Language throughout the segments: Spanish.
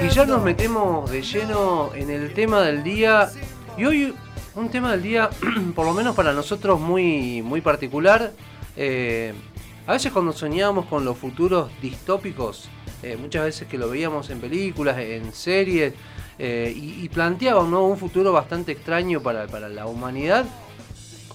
Y ya nos metemos de lleno en el tema del día. Y hoy un tema del día, por lo menos para nosotros, muy, muy particular. Eh, a veces cuando soñábamos con los futuros distópicos, eh, muchas veces que lo veíamos en películas, en series, eh, y, planteaban un futuro bastante extraño para, la humanidad.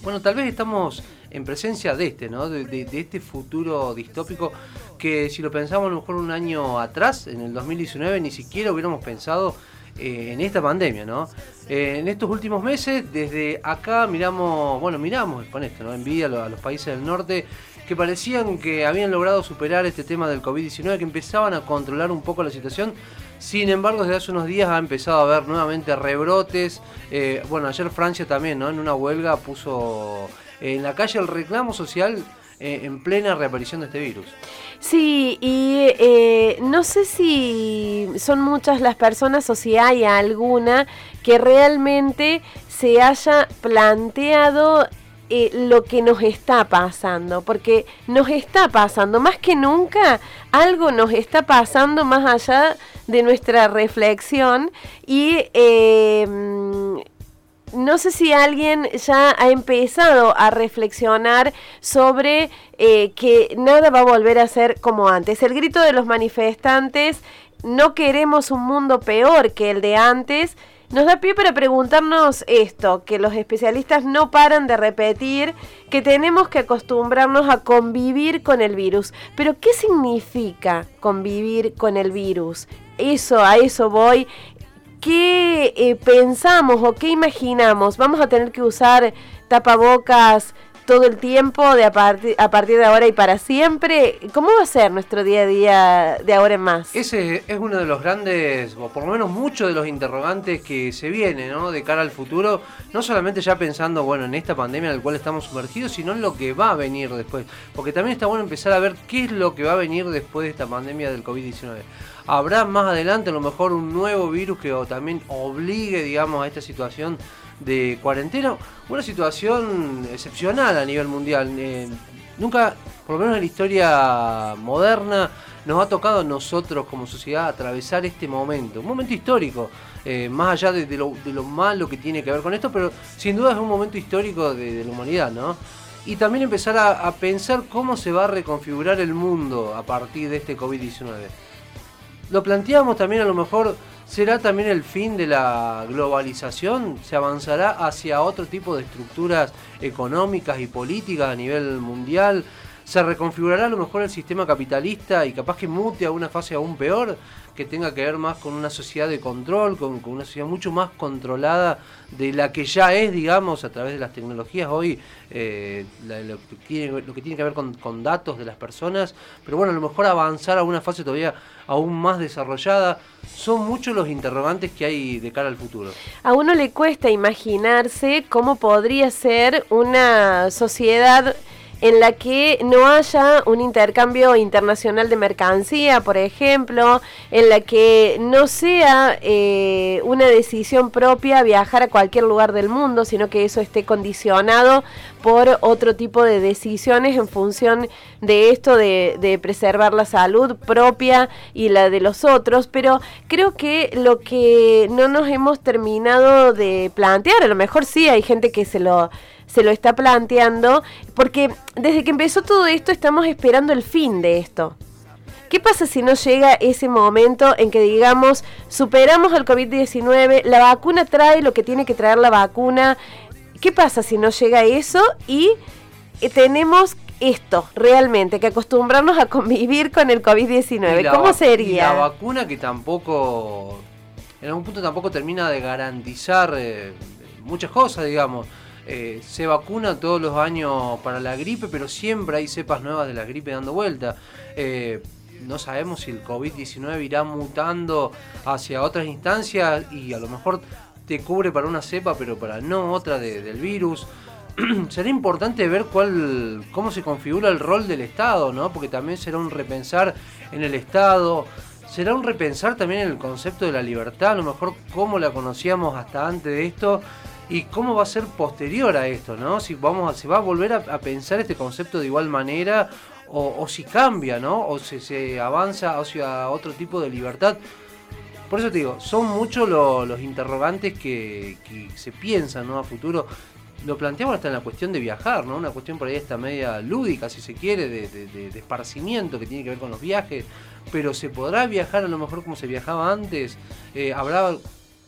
Bueno, tal vez estamos en presencia de este, ¿no? De, este futuro distópico que si lo pensamos a lo mejor un año atrás, en el 2019, ni siquiera hubiéramos pensado eh, en esta pandemia, ¿no? Eh, en estos últimos meses, desde acá miramos, bueno, miramos con esto, ¿no? Envidia a los países del norte que parecían que habían logrado superar este tema del COVID-19, que empezaban a controlar un poco la situación. Sin embargo, desde hace unos días ha empezado a haber nuevamente rebrotes. Eh, bueno, ayer Francia también, ¿no? En una huelga puso en la calle el reclamo social en plena reaparición de este virus. Sí, y eh, no sé si son muchas las personas o si hay alguna que realmente se haya planteado eh, lo que nos está pasando, porque nos está pasando, más que nunca, algo nos está pasando más allá de nuestra reflexión y eh, no sé si alguien ya ha empezado a reflexionar sobre eh, que nada va a volver a ser como antes. El grito de los manifestantes, no queremos un mundo peor que el de antes, nos da pie para preguntarnos esto, que los especialistas no paran de repetir, que tenemos que acostumbrarnos a convivir con el virus. Pero ¿qué significa convivir con el virus? Eso, a eso voy qué eh, pensamos o qué imaginamos? ¿Vamos a tener que usar tapabocas todo el tiempo de a, a, partir de ahora y para siempre? ¿Cómo va a ser nuestro día a día de ahora en más? Ese es uno de los grandes, o por lo menos muchos de los interrogantes que se vienen ¿no? de cara al futuro, no solamente ya pensando bueno, en esta pandemia en la cual estamos sumergidos, sino en lo que va a venir después. Porque también está bueno empezar a ver qué es lo que va a venir después de esta pandemia del COVID-19 habrá más adelante a lo mejor un nuevo virus que también obligue, digamos, a esta situación de cuarentena. Una situación excepcional a nivel mundial. Eh, nunca, por lo menos en la historia moderna, nos ha tocado a nosotros como sociedad atravesar este momento, un momento histórico, eh, más allá de, lo, malo que tiene que ver con esto, pero sin duda es un momento histórico de, la humanidad, ¿no? Y también empezar a pensar cómo se va a reconfigurar el mundo a partir de este COVID-19 lo planteamos también a lo mejor será también el fin de la globalización, se avanzará hacia otro tipo de estructuras económicas y políticas a nivel mundial, se reconfigurará a lo mejor el sistema capitalista y capaz que mute a una fase aún peor, que tenga que ver más con una sociedad de control, con, una sociedad mucho más controlada de la que ya es, digamos, a través de las tecnologías hoy, eh, lo, que tiene, lo, que tiene, que ver con, datos de las personas, pero bueno, a lo mejor avanzar a una fase todavía aún más desarrollada. Son muchos los interrogantes que hay de cara al futuro. A uno le cuesta imaginarse cómo podría ser una sociedad en la que no haya un intercambio internacional de mercancía, por ejemplo, en la que no sea eh, una decisión propia viajar a cualquier lugar del mundo, sino que eso esté condicionado por otro tipo de decisiones en función de esto de, de, preservar la salud propia y la de los otros, pero creo que lo que no nos hemos terminado de plantear, a lo mejor sí hay gente que se lo se lo está planteando, porque desde que empezó todo esto estamos esperando el fin de esto. ¿Qué pasa si no llega ese momento en que digamos, superamos el COVID-19, la vacuna trae lo que tiene que traer la vacuna? ¿Qué pasa si no llega eso y eh, tenemos esto realmente, que acostumbrarnos a convivir con el COVID-19? ¿Cómo sería? la vacuna que tampoco, en algún punto tampoco termina de garantizar eh, muchas cosas, digamos. Eh, se vacuna todos los años para la gripe, pero siempre hay cepas nuevas de la gripe dando vuelta. Eh, no sabemos si el COVID-19 irá mutando hacia otras instancias y a lo mejor te cubre para una cepa, pero para no otra del virus. será importante ver cuál, cómo se configura el rol del Estado, ¿no? Porque también será un repensar en el Estado, será un repensar también en el concepto de la libertad, a lo mejor cómo la conocíamos hasta antes de esto y cómo va a ser posterior a esto, ¿no? Si vamos se va a volver a, pensar este concepto de igual manera o, si cambia, ¿no? O si se avanza hacia otro tipo de libertad. Por eso te digo, son muchos los interrogantes que, se piensan ¿no? a futuro. Lo planteamos hasta en la cuestión de viajar, ¿no? Una cuestión por ahí esta media lúdica, si se quiere, de, esparcimiento que tiene que ver con los viajes. Pero ¿se podrá viajar a lo mejor como se viajaba antes? Eh, ¿Habrá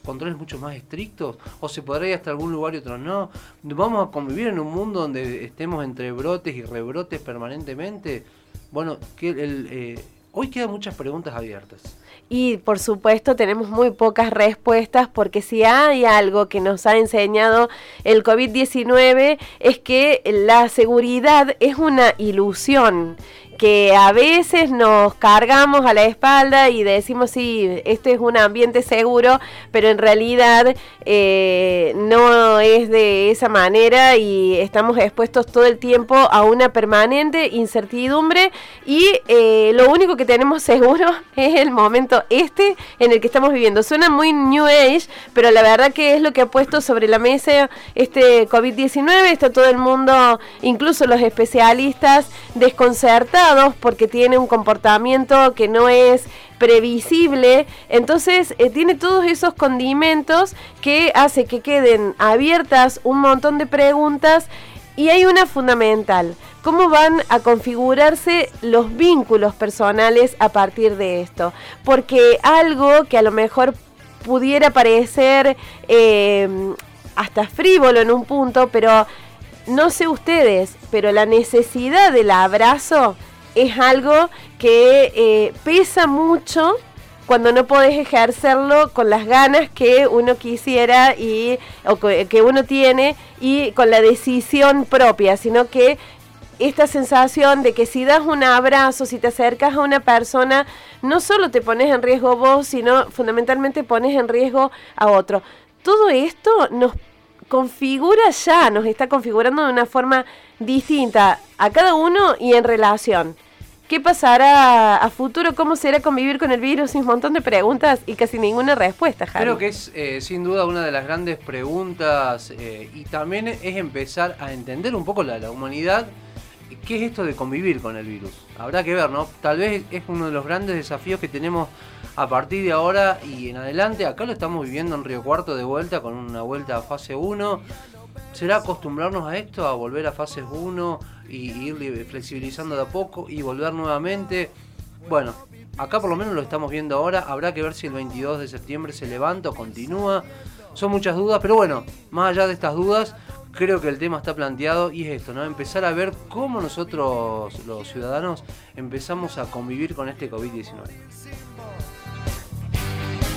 controles mucho más estrictos? ¿O se podrá ir hasta algún lugar y otro no? ¿Vamos a convivir en un mundo donde estemos entre brotes y rebrotes permanentemente? Bueno, que el, eh, hoy quedan muchas preguntas abiertas. Y por supuesto tenemos muy pocas respuestas porque si hay algo que nos ha enseñado el COVID-19 es que la seguridad es una ilusión que a veces nos cargamos a la espalda y decimos, sí, este es un ambiente seguro, pero en realidad eh, no es de esa manera y estamos expuestos todo el tiempo a una permanente incertidumbre y eh, lo único que tenemos seguro es el momento este en el que estamos viviendo. Suena muy New Age, pero la verdad que es lo que ha puesto sobre la mesa este COVID-19, está todo el mundo, incluso los especialistas, desconcertados porque tiene un comportamiento que no es previsible. Entonces eh, tiene todos esos condimentos que hace que queden abiertas un montón de preguntas y hay una fundamental. ¿Cómo van a configurarse los vínculos personales a partir de esto? Porque algo que a lo mejor pudiera parecer eh, hasta frívolo en un punto, pero no sé ustedes, pero la necesidad del abrazo es algo que eh, pesa mucho cuando no podés ejercerlo con las ganas que uno quisiera y o que uno tiene y con la decisión propia, sino que esta sensación de que si das un abrazo, si te acercas a una persona, no solo te pones en riesgo vos, sino fundamentalmente pones en riesgo a otro. Todo esto nos configura ya, nos está configurando de una forma distinta a cada uno y en relación. ¿Qué pasará a futuro? ¿Cómo será convivir con el virus? un montón de preguntas y casi ninguna respuesta, Javi. Creo que es eh, sin duda una de las grandes preguntas eh, y también es empezar a entender un poco la, la humanidad. ¿Qué es esto de convivir con el virus? Habrá que ver, ¿no? Tal vez es uno de los grandes desafíos que tenemos a partir de ahora y en adelante. Acá lo estamos viviendo en Río Cuarto de vuelta con una vuelta a fase 1. ¿Será acostumbrarnos a esto, a volver a fase 1? y ir flexibilizando de a poco y volver nuevamente. Bueno, acá por lo menos lo estamos viendo ahora. Habrá que ver si el 22 de septiembre se levanta o continúa. Son muchas dudas, pero bueno, más allá de estas dudas, creo que el tema está planteado y es esto, ¿no? Empezar a ver cómo nosotros, los ciudadanos, empezamos a convivir con este COVID-19.